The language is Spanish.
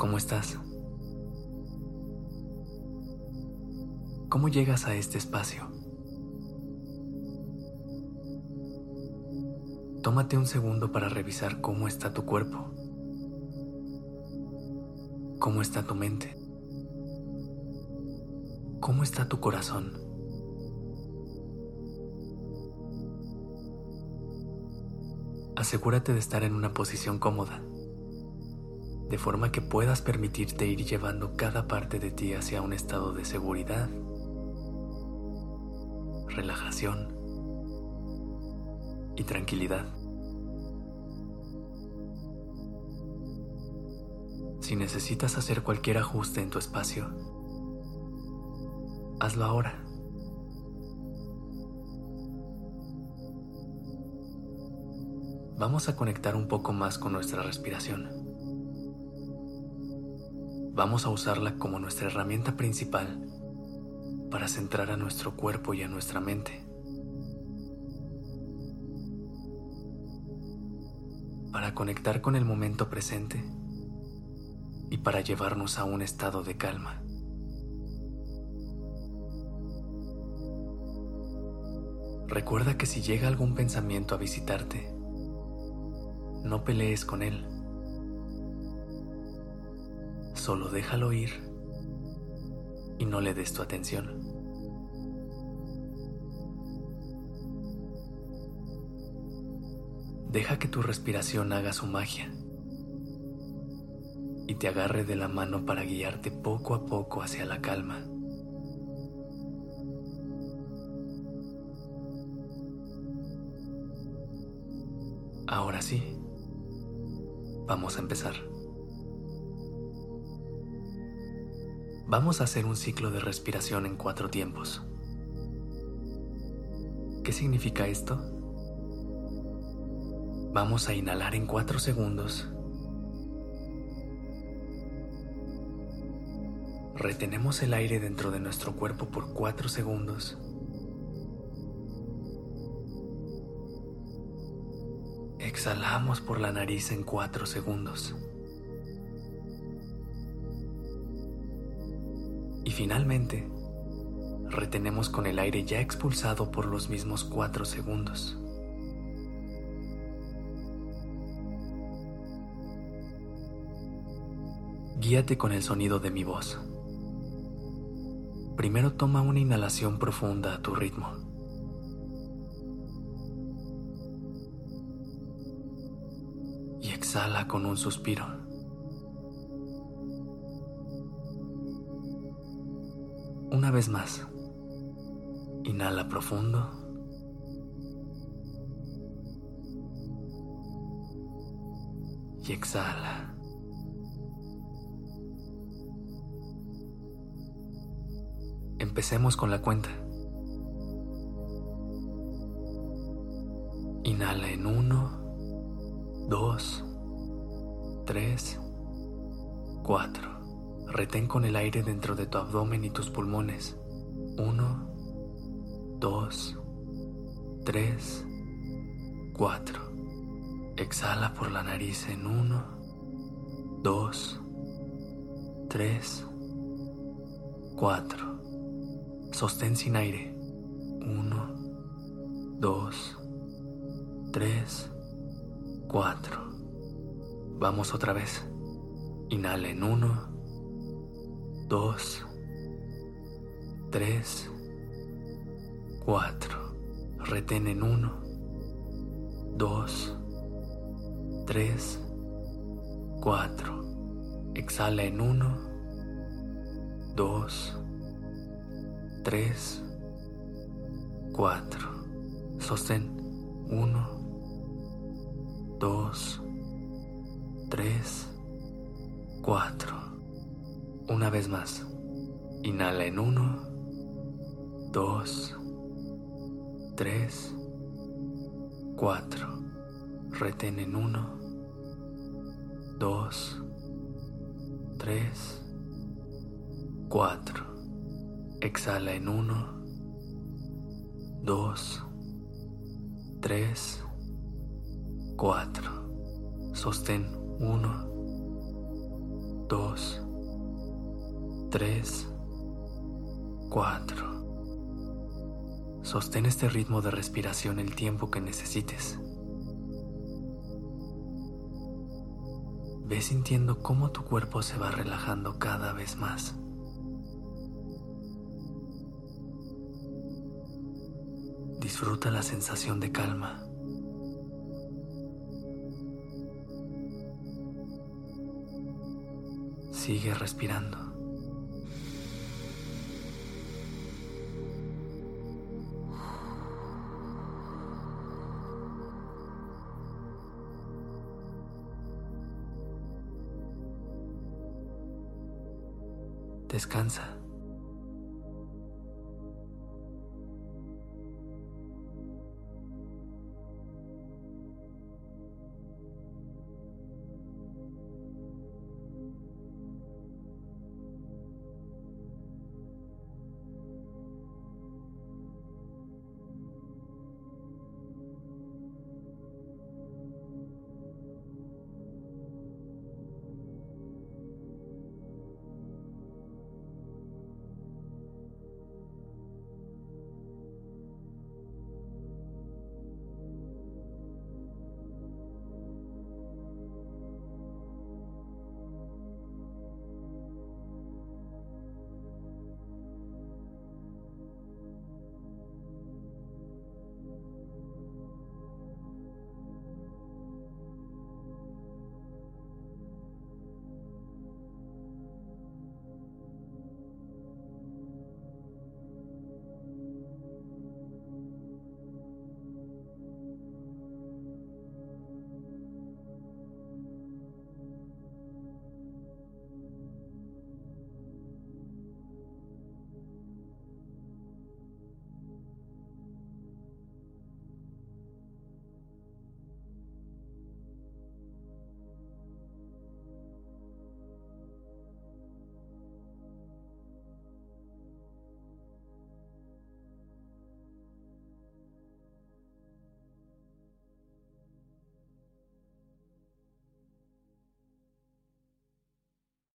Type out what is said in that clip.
¿Cómo estás? ¿Cómo llegas a este espacio? Tómate un segundo para revisar cómo está tu cuerpo, cómo está tu mente, cómo está tu corazón. Asegúrate de estar en una posición cómoda, de forma que puedas permitirte ir llevando cada parte de ti hacia un estado de seguridad, relajación y tranquilidad. Si necesitas hacer cualquier ajuste en tu espacio, hazlo ahora. Vamos a conectar un poco más con nuestra respiración. Vamos a usarla como nuestra herramienta principal para centrar a nuestro cuerpo y a nuestra mente. Para conectar con el momento presente y para llevarnos a un estado de calma. Recuerda que si llega algún pensamiento a visitarte, no pelees con él. Solo déjalo ir y no le des tu atención. Deja que tu respiración haga su magia y te agarre de la mano para guiarte poco a poco hacia la calma. Ahora sí, vamos a empezar. Vamos a hacer un ciclo de respiración en cuatro tiempos. ¿Qué significa esto? Vamos a inhalar en cuatro segundos Retenemos el aire dentro de nuestro cuerpo por 4 segundos. Exhalamos por la nariz en 4 segundos. Y finalmente, retenemos con el aire ya expulsado por los mismos 4 segundos. Guíate con el sonido de mi voz. Primero toma una inhalación profunda a tu ritmo. Y exhala con un suspiro. Una vez más. Inhala profundo. Y exhala. Empecemos con la cuenta. Inhala en 1, 2, 3, 4. Retén con el aire dentro de tu abdomen y tus pulmones. 1, 2, 3, 4. Exhala por la nariz en 1, 2, 3, 4. Sostén sin aire. Uno, dos, tres, cuatro. Vamos otra vez. Inhala en uno, dos, tres, cuatro. Retén en uno, dos, tres, cuatro. Exhala en uno, dos, 3, 4. Sostén. 1, 2, 4. Una vez más. Inhala en 1, 2, 3, 4. Retén en 1, 2, 3, 4. Exhala en 1, 2, 3, 4. Sostén 1, 2, 3, 4. Sostén este ritmo de respiración el tiempo que necesites. Ve sintiendo cómo tu cuerpo se va relajando cada vez más. Disfruta la sensación de calma. Sigue respirando. Descansa.